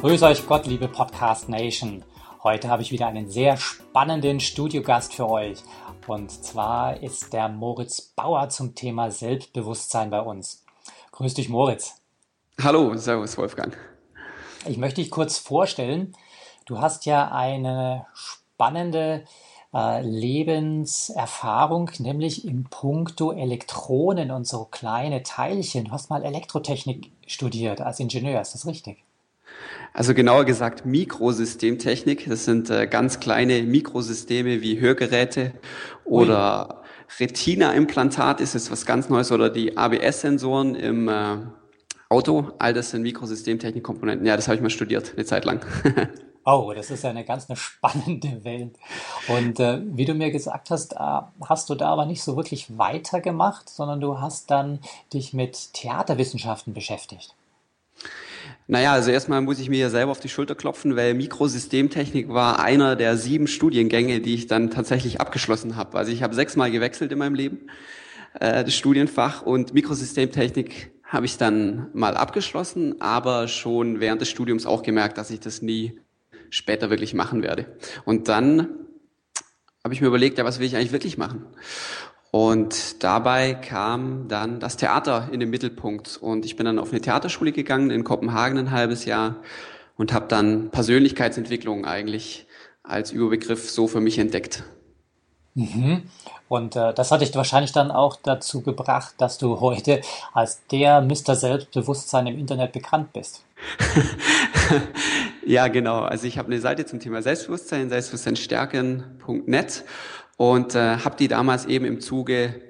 Grüß euch Gott, liebe Podcast Nation. Heute habe ich wieder einen sehr spannenden Studiogast für euch. Und zwar ist der Moritz Bauer zum Thema Selbstbewusstsein bei uns. Grüß dich, Moritz. Hallo, servus, Wolfgang. Ich möchte dich kurz vorstellen. Du hast ja eine spannende äh, Lebenserfahrung, nämlich im Punkto Elektronen und so kleine Teilchen. Du hast mal Elektrotechnik studiert als Ingenieur, ist das richtig? Also genauer gesagt Mikrosystemtechnik. Das sind äh, ganz kleine Mikrosysteme wie Hörgeräte oder Retina-Implantat ist jetzt was ganz Neues oder die ABS-Sensoren im äh, Auto. All das sind Mikrosystemtechnik-Komponenten. Ja, das habe ich mal studiert, eine Zeit lang. Oh, das ist ja eine ganz eine spannende Welt. Und äh, wie du mir gesagt hast, äh, hast du da aber nicht so wirklich weitergemacht, sondern du hast dann dich mit Theaterwissenschaften beschäftigt. Naja, also erstmal muss ich mir ja selber auf die Schulter klopfen, weil Mikrosystemtechnik war einer der sieben Studiengänge, die ich dann tatsächlich abgeschlossen habe. Also ich habe sechsmal gewechselt in meinem Leben, äh, das Studienfach und Mikrosystemtechnik habe ich dann mal abgeschlossen, aber schon während des Studiums auch gemerkt, dass ich das nie später wirklich machen werde. Und dann habe ich mir überlegt, ja, was will ich eigentlich wirklich machen? Und dabei kam dann das Theater in den Mittelpunkt. Und ich bin dann auf eine Theaterschule gegangen in Kopenhagen ein halbes Jahr und habe dann Persönlichkeitsentwicklung eigentlich als Überbegriff so für mich entdeckt. Mhm. Und äh, das hat dich wahrscheinlich dann auch dazu gebracht, dass du heute als der Mr. Selbstbewusstsein im Internet bekannt bist. ja, genau. Also ich habe eine Seite zum Thema Selbstbewusstsein, selbstbewusstseinstärken.net und äh, habe die damals eben im Zuge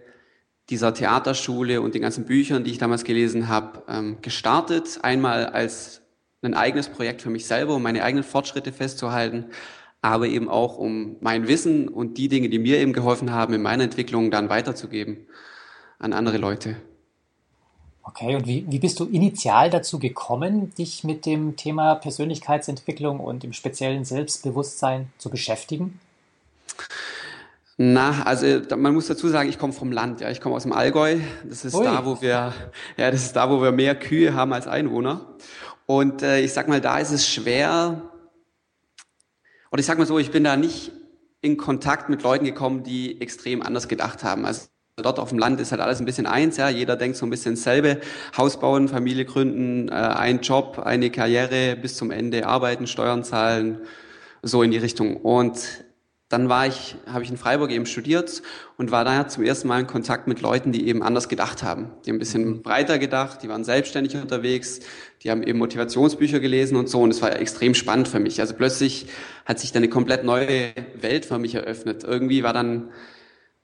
dieser Theaterschule und den ganzen Büchern, die ich damals gelesen habe, ähm, gestartet. Einmal als ein eigenes Projekt für mich selber, um meine eigenen Fortschritte festzuhalten, aber eben auch um mein Wissen und die Dinge, die mir eben geholfen haben, in meiner Entwicklung dann weiterzugeben an andere Leute. Okay, und wie, wie bist du initial dazu gekommen, dich mit dem Thema Persönlichkeitsentwicklung und im speziellen Selbstbewusstsein zu beschäftigen? Na, also man muss dazu sagen, ich komme vom Land, ja, ich komme aus dem Allgäu. Das ist Ui. da, wo wir, ja, das ist da, wo wir mehr Kühe haben als Einwohner. Und äh, ich sag mal, da ist es schwer. Oder ich sag mal so, ich bin da nicht in Kontakt mit Leuten gekommen, die extrem anders gedacht haben. Also dort auf dem Land ist halt alles ein bisschen eins, ja. Jeder denkt so ein bisschen dasselbe. Haus bauen, Familie gründen, äh, ein Job, eine Karriere bis zum Ende, arbeiten, Steuern zahlen, so in die Richtung. Und dann war ich, habe ich in Freiburg eben studiert und war daher zum ersten Mal in Kontakt mit Leuten, die eben anders gedacht haben. Die haben ein bisschen mhm. breiter gedacht, die waren selbstständig unterwegs, die haben eben Motivationsbücher gelesen und so und es war extrem spannend für mich. Also plötzlich hat sich dann eine komplett neue Welt für mich eröffnet. Irgendwie war dann,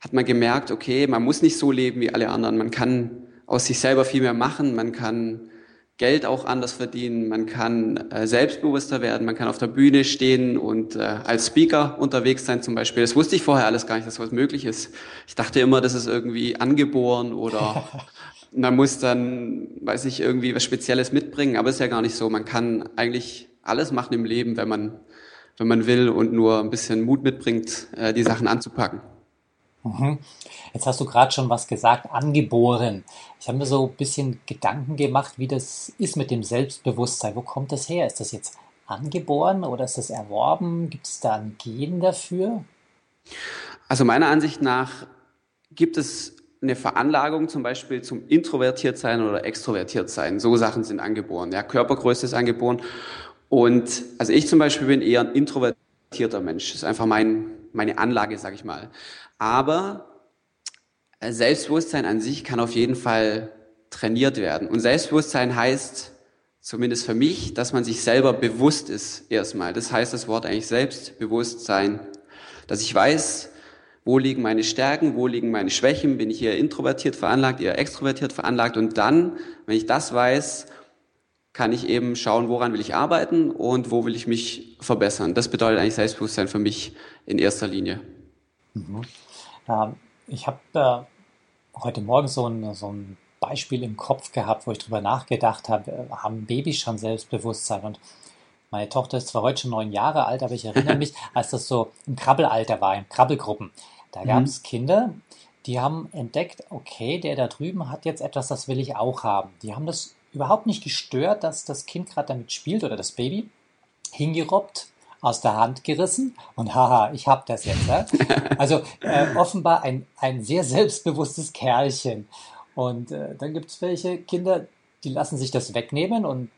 hat man gemerkt, okay, man muss nicht so leben wie alle anderen. Man kann aus sich selber viel mehr machen, man kann Geld auch anders verdienen, man kann äh, selbstbewusster werden, man kann auf der Bühne stehen und äh, als Speaker unterwegs sein zum Beispiel. Das wusste ich vorher alles gar nicht, dass sowas möglich ist. Ich dachte immer, das ist irgendwie angeboren oder man muss dann, weiß ich, irgendwie was Spezielles mitbringen, aber ist ja gar nicht so. Man kann eigentlich alles machen im Leben, wenn man, wenn man will und nur ein bisschen Mut mitbringt, äh, die Sachen anzupacken. Mhm. Jetzt hast du gerade schon was gesagt, angeboren. Ich habe mir so ein bisschen Gedanken gemacht, wie das ist mit dem Selbstbewusstsein. Wo kommt das her? Ist das jetzt angeboren oder ist das erworben? Gibt es da ein Gen dafür? Also meiner Ansicht nach gibt es eine Veranlagung zum Beispiel zum introvertiert sein oder extrovertiert sein. So Sachen sind angeboren. Ja, Körpergröße ist angeboren. Und also ich zum Beispiel bin eher ein introvertierter Mensch. Das ist einfach mein, meine Anlage, sag ich mal. Aber äh, Selbstbewusstsein an sich kann auf jeden Fall trainiert werden. Und Selbstbewusstsein heißt, zumindest für mich, dass man sich selber bewusst ist erstmal. Das heißt das Wort eigentlich Selbstbewusstsein. Dass ich weiß, wo liegen meine Stärken, wo liegen meine Schwächen, bin ich eher introvertiert veranlagt, eher extrovertiert veranlagt. Und dann, wenn ich das weiß, kann ich eben schauen, woran will ich arbeiten und wo will ich mich verbessern. Das bedeutet eigentlich Selbstbewusstsein für mich in erster Linie. Mhm. Ähm, ich habe äh, heute Morgen so ein, so ein Beispiel im Kopf gehabt, wo ich drüber nachgedacht habe, äh, haben Babys schon Selbstbewusstsein? Und meine Tochter ist zwar heute schon neun Jahre alt, aber ich erinnere mich, als das so im Krabbelalter war, in Krabbelgruppen. Da gab es mhm. Kinder, die haben entdeckt, okay, der da drüben hat jetzt etwas, das will ich auch haben. Die haben das überhaupt nicht gestört, dass das Kind gerade damit spielt oder das Baby. Hingerobbt, aus der Hand gerissen und haha, ich hab das jetzt. Ja? Also äh, offenbar ein, ein sehr selbstbewusstes Kerlchen. Und äh, dann gibt es welche Kinder, die lassen sich das wegnehmen und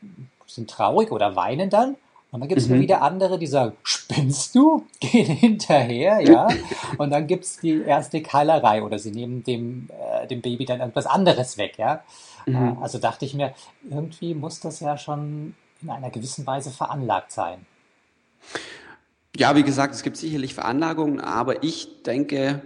sind traurig oder weinen dann. Und dann gibt es mhm. wieder andere, die sagen, spinnst du? Gehen hinterher, ja. Und dann gibt es die erste Keilerei oder sie nehmen dem, äh, dem Baby dann etwas anderes weg, ja. Mhm. Äh, also dachte ich mir, irgendwie muss das ja schon in einer gewissen Weise veranlagt sein. Ja, wie gesagt, es gibt sicherlich Veranlagungen, aber ich denke,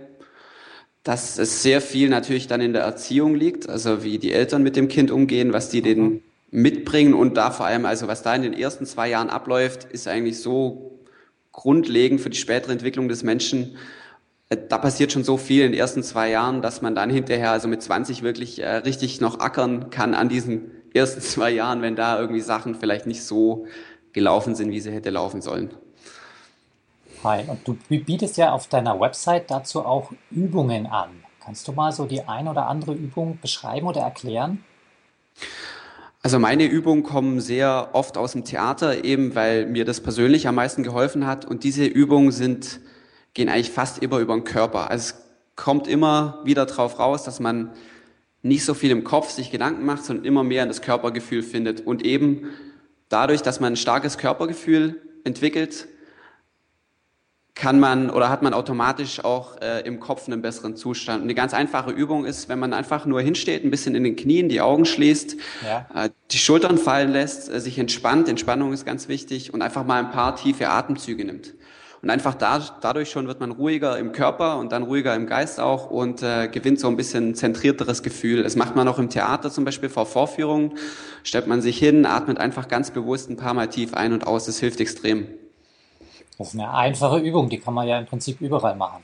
dass es sehr viel natürlich dann in der Erziehung liegt, also wie die Eltern mit dem Kind umgehen, was die mhm. den mitbringen und da vor allem, also was da in den ersten zwei Jahren abläuft, ist eigentlich so grundlegend für die spätere Entwicklung des Menschen. Äh, da passiert schon so viel in den ersten zwei Jahren, dass man dann hinterher, also mit 20 wirklich äh, richtig noch ackern kann an diesen ersten zwei Jahren, wenn da irgendwie Sachen vielleicht nicht so gelaufen sind, wie sie hätte laufen sollen. Hi, und du bietest ja auf deiner Website dazu auch Übungen an. Kannst du mal so die ein oder andere Übung beschreiben oder erklären? Also meine Übungen kommen sehr oft aus dem Theater, eben weil mir das persönlich am meisten geholfen hat. Und diese Übungen sind, gehen eigentlich fast immer über den Körper. Also es kommt immer wieder drauf raus, dass man nicht so viel im Kopf sich Gedanken macht, sondern immer mehr in das Körpergefühl findet. Und eben dadurch, dass man ein starkes Körpergefühl entwickelt, kann man oder hat man automatisch auch äh, im Kopf einen besseren Zustand. Und eine ganz einfache Übung ist, wenn man einfach nur hinsteht, ein bisschen in den Knien, die Augen schließt, ja. äh, die Schultern fallen lässt, äh, sich entspannt, Entspannung ist ganz wichtig und einfach mal ein paar tiefe Atemzüge nimmt. Und einfach da, dadurch schon wird man ruhiger im Körper und dann ruhiger im Geist auch und äh, gewinnt so ein bisschen zentrierteres Gefühl. Das macht man auch im Theater zum Beispiel vor Vorführungen. Stellt man sich hin, atmet einfach ganz bewusst ein paar Mal tief ein und aus. Das hilft extrem. Das ist eine einfache Übung, die kann man ja im Prinzip überall machen.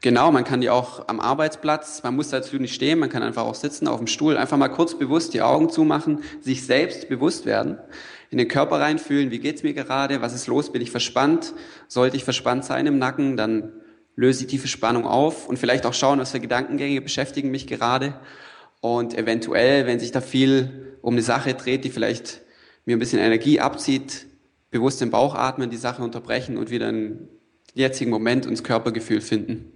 Genau, man kann die auch am Arbeitsplatz, man muss dazu nicht stehen, man kann einfach auch sitzen auf dem Stuhl, einfach mal kurz bewusst die Augen zumachen, sich selbst bewusst werden, in den Körper reinfühlen, wie geht's mir gerade, was ist los, bin ich verspannt, sollte ich verspannt sein im Nacken, dann löse ich tiefe Spannung auf und vielleicht auch schauen, was für Gedankengänge beschäftigen mich gerade und eventuell, wenn sich da viel um eine Sache dreht, die vielleicht mir ein bisschen Energie abzieht, bewusst den Bauch atmen, die Sache unterbrechen und wieder einen jetzigen Moment ins Körpergefühl finden.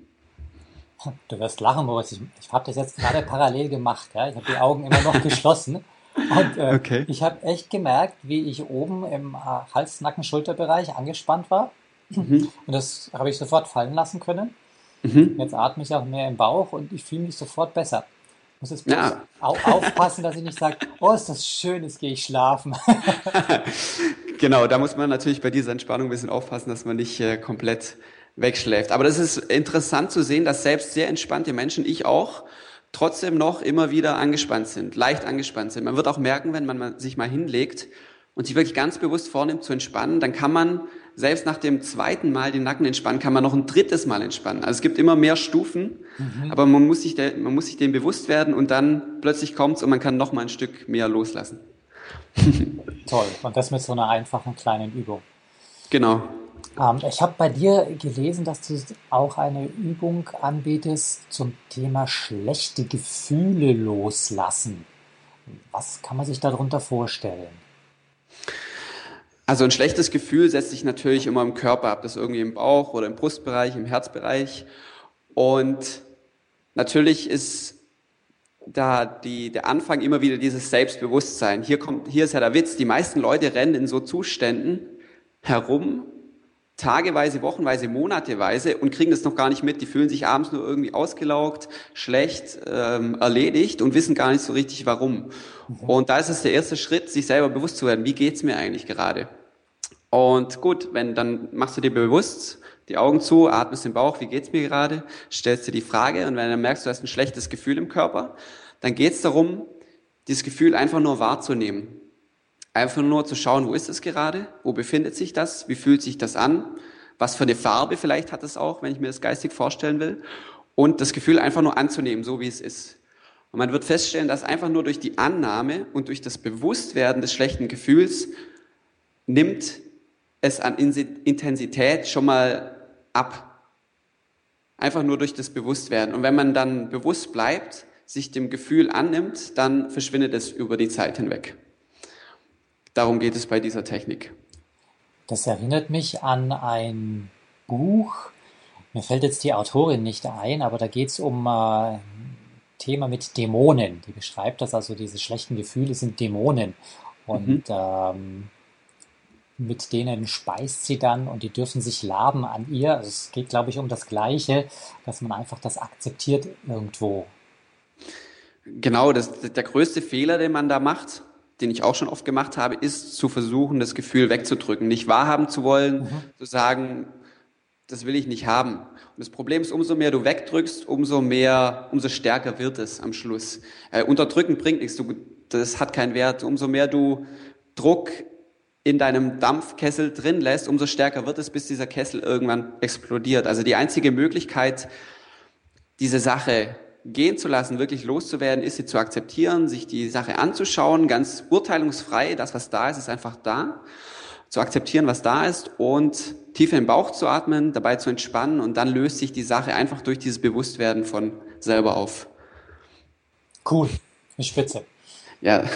Du wirst lachen, Moritz. Ich, ich habe das jetzt gerade parallel gemacht. Ja? Ich habe die Augen immer noch geschlossen. Und äh, okay. ich habe echt gemerkt, wie ich oben im äh, Hals-, Nacken-, Schulterbereich angespannt war. Mhm. Und das habe ich sofort fallen lassen können. Mhm. Jetzt atme ich auch mehr im Bauch und ich fühle mich sofort besser. Muss jetzt ja. aufpassen, dass ich nicht sage, oh, ist das schön, jetzt gehe ich schlafen. Genau, da muss man natürlich bei dieser Entspannung ein bisschen aufpassen, dass man nicht äh, komplett wegschläft. Aber das ist interessant zu sehen, dass selbst sehr entspannte Menschen, ich auch, trotzdem noch immer wieder angespannt sind, leicht angespannt sind. Man wird auch merken, wenn man sich mal hinlegt und sich wirklich ganz bewusst vornimmt zu entspannen, dann kann man selbst nach dem zweiten Mal den Nacken entspannen, kann man noch ein drittes Mal entspannen. Also es gibt immer mehr Stufen, mhm. aber man muss sich, der, man muss sich dem bewusst werden und dann plötzlich kommt's und man kann noch mal ein Stück mehr loslassen. Toll. Und das mit so einer einfachen kleinen Übung. Genau. Ähm, ich habe bei dir gelesen, dass du auch eine Übung anbietest zum Thema schlechte Gefühle loslassen. Was kann man sich darunter vorstellen? Also ein schlechtes Gefühl setzt sich natürlich immer im Körper ab, das irgendwie im Bauch oder im Brustbereich, im Herzbereich. Und natürlich ist da die, der Anfang immer wieder dieses Selbstbewusstsein. Hier kommt, hier ist ja der Witz. Die meisten Leute rennen in so Zuständen herum, tageweise, wochenweise, monateweise und kriegen das noch gar nicht mit. Die fühlen sich abends nur irgendwie ausgelaugt, schlecht, ähm, erledigt und wissen gar nicht so richtig warum. Mhm. Und da ist es der erste Schritt, sich selber bewusst zu werden. Wie geht's mir eigentlich gerade? Und gut, wenn, dann machst du dir bewusst, die Augen zu, atmest den Bauch, wie geht's mir gerade, stellst dir die Frage und wenn dann merkst, du hast ein schlechtes Gefühl im Körper, dann geht's darum, dieses Gefühl einfach nur wahrzunehmen. Einfach nur zu schauen, wo ist es gerade? Wo befindet sich das? Wie fühlt sich das an? Was für eine Farbe vielleicht hat es auch, wenn ich mir das geistig vorstellen will? Und das Gefühl einfach nur anzunehmen, so wie es ist. Und man wird feststellen, dass einfach nur durch die Annahme und durch das Bewusstwerden des schlechten Gefühls nimmt es an Intensität schon mal ab. Einfach nur durch das Bewusstwerden. Und wenn man dann bewusst bleibt, sich dem Gefühl annimmt, dann verschwindet es über die Zeit hinweg. Darum geht es bei dieser Technik. Das erinnert mich an ein Buch. Mir fällt jetzt die Autorin nicht ein, aber da geht es um äh, Thema mit Dämonen. Die beschreibt das, also diese schlechten Gefühle sind Dämonen. Und mhm. ähm, mit denen speist sie dann und die dürfen sich laben an ihr. Also es geht, glaube ich, um das Gleiche, dass man einfach das akzeptiert irgendwo. Genau, das, der größte Fehler, den man da macht, den ich auch schon oft gemacht habe, ist zu versuchen, das Gefühl wegzudrücken, nicht wahrhaben zu wollen, mhm. zu sagen, das will ich nicht haben. Und das Problem ist, umso mehr du wegdrückst, umso mehr, umso stärker wird es am Schluss. Äh, unterdrücken bringt nichts, du, das hat keinen Wert. Umso mehr du Druck in deinem Dampfkessel drin lässt, umso stärker wird es, bis dieser Kessel irgendwann explodiert. Also die einzige Möglichkeit, diese Sache gehen zu lassen, wirklich loszuwerden, ist sie zu akzeptieren, sich die Sache anzuschauen, ganz urteilungsfrei, das, was da ist, ist einfach da, zu akzeptieren, was da ist und tief in den Bauch zu atmen, dabei zu entspannen und dann löst sich die Sache einfach durch dieses Bewusstwerden von selber auf. Cool, eine Spitze. Ja.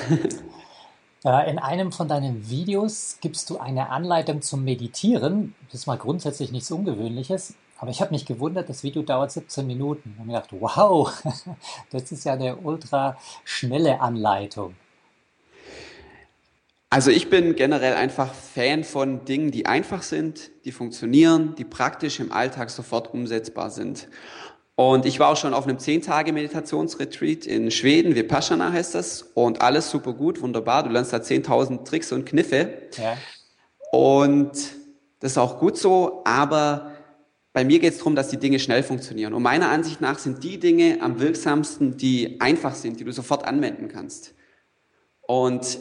Äh, in einem von deinen Videos gibst du eine Anleitung zum Meditieren. Das ist mal grundsätzlich nichts Ungewöhnliches. Aber ich habe mich gewundert, das Video dauert 17 Minuten. Und mir gedacht, wow, das ist ja eine ultra schnelle Anleitung. Also ich bin generell einfach Fan von Dingen, die einfach sind, die funktionieren, die praktisch im Alltag sofort umsetzbar sind. Und ich war auch schon auf einem 10-Tage-Meditationsretreat in Schweden, Vipassana heißt das, und alles super gut, wunderbar. Du lernst da 10.000 Tricks und Kniffe. Ja. Und das ist auch gut so, aber bei mir geht es darum, dass die Dinge schnell funktionieren. Und meiner Ansicht nach sind die Dinge am wirksamsten, die einfach sind, die du sofort anwenden kannst. Und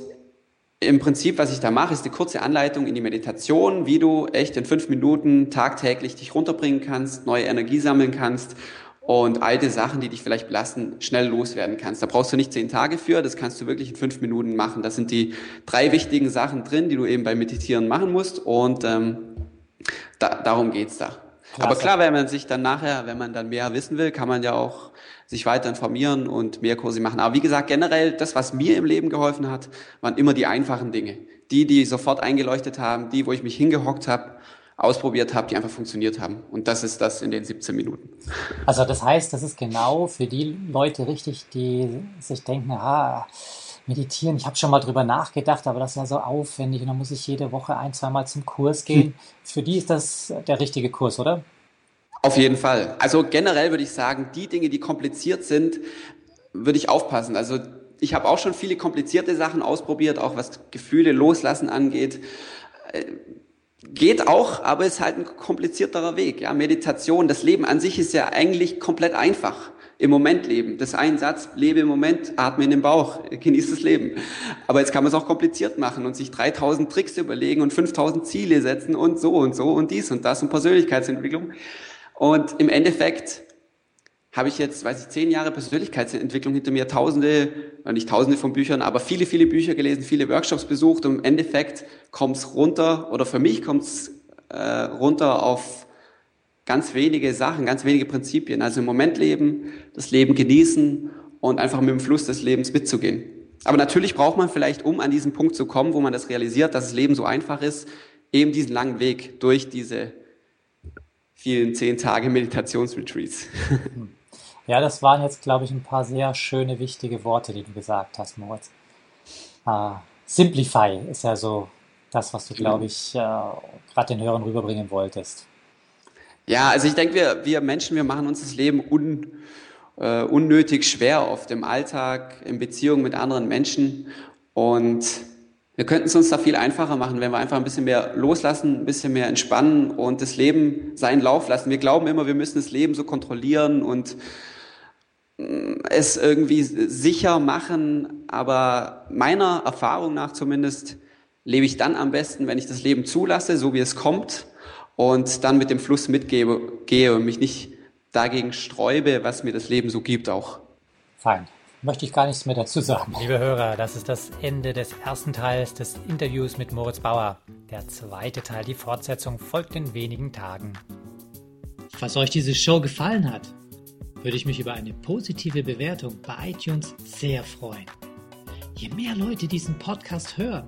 im Prinzip, was ich da mache, ist eine kurze Anleitung in die Meditation, wie du echt in fünf Minuten tagtäglich dich runterbringen kannst, neue Energie sammeln kannst und alte Sachen, die dich vielleicht belasten, schnell loswerden kannst. Da brauchst du nicht zehn Tage für, das kannst du wirklich in fünf Minuten machen. Das sind die drei wichtigen Sachen drin, die du eben beim Meditieren machen musst und ähm, da, darum geht's da. Klasse. Aber klar, wenn man sich dann nachher, wenn man dann mehr wissen will, kann man ja auch sich weiter informieren und mehr Kurse machen. Aber wie gesagt, generell, das, was mir im Leben geholfen hat, waren immer die einfachen Dinge. Die, die sofort eingeleuchtet haben, die, wo ich mich hingehockt habe ausprobiert habe, die einfach funktioniert haben. Und das ist das in den 17 Minuten. Also das heißt, das ist genau für die Leute richtig, die sich denken, ah, meditieren, ich habe schon mal drüber nachgedacht, aber das ist ja so aufwendig und dann muss ich jede Woche ein, zweimal zum Kurs gehen. Hm. Für die ist das der richtige Kurs, oder? Auf jeden Fall. Also generell würde ich sagen, die Dinge, die kompliziert sind, würde ich aufpassen. Also ich habe auch schon viele komplizierte Sachen ausprobiert, auch was Gefühle loslassen angeht äh, Geht auch, aber ist halt ein komplizierterer Weg. Ja, Meditation, das Leben an sich ist ja eigentlich komplett einfach. Im Moment leben. Das ist ein Satz, lebe im Moment, atme in den Bauch, genieße das Leben. Aber jetzt kann man es auch kompliziert machen und sich 3000 Tricks überlegen und 5000 Ziele setzen und so und so und dies und das und Persönlichkeitsentwicklung. Und im Endeffekt habe ich jetzt, weiß ich, zehn Jahre Persönlichkeitsentwicklung hinter mir, tausende, nicht tausende von Büchern, aber viele, viele Bücher gelesen, viele Workshops besucht und im Endeffekt kommt es runter, oder für mich kommt es äh, runter auf ganz wenige Sachen, ganz wenige Prinzipien. Also im Moment leben, das Leben genießen und einfach mit dem Fluss des Lebens mitzugehen. Aber natürlich braucht man vielleicht, um an diesen Punkt zu kommen, wo man das realisiert, dass das Leben so einfach ist, eben diesen langen Weg durch diese vielen zehn Tage Meditationsretreats. Ja, das waren jetzt, glaube ich, ein paar sehr schöne, wichtige Worte, die du gesagt hast, Moritz. Uh, Simplify ist ja so das, was du, glaube genau. ich, uh, gerade den Hörern rüberbringen wolltest. Ja, also ich denke, wir, wir Menschen, wir machen uns das Leben un, uh, unnötig schwer oft im Alltag, in Beziehungen mit anderen Menschen. Und wir könnten es uns da viel einfacher machen, wenn wir einfach ein bisschen mehr loslassen, ein bisschen mehr entspannen und das Leben seinen Lauf lassen. Wir glauben immer, wir müssen das Leben so kontrollieren und es irgendwie sicher machen, aber meiner Erfahrung nach zumindest lebe ich dann am besten, wenn ich das Leben zulasse, so wie es kommt, und dann mit dem Fluss mitgehe gehe und mich nicht dagegen sträube, was mir das Leben so gibt auch. Fein. Möchte ich gar nichts mehr dazu sagen. Liebe Hörer, das ist das Ende des ersten Teils des Interviews mit Moritz Bauer. Der zweite Teil, die Fortsetzung, folgt in wenigen Tagen. Falls euch diese Show gefallen hat, würde ich mich über eine positive Bewertung bei iTunes sehr freuen. Je mehr Leute diesen Podcast hören,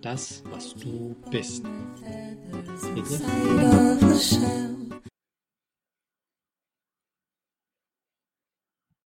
das, was du bist. Bitte?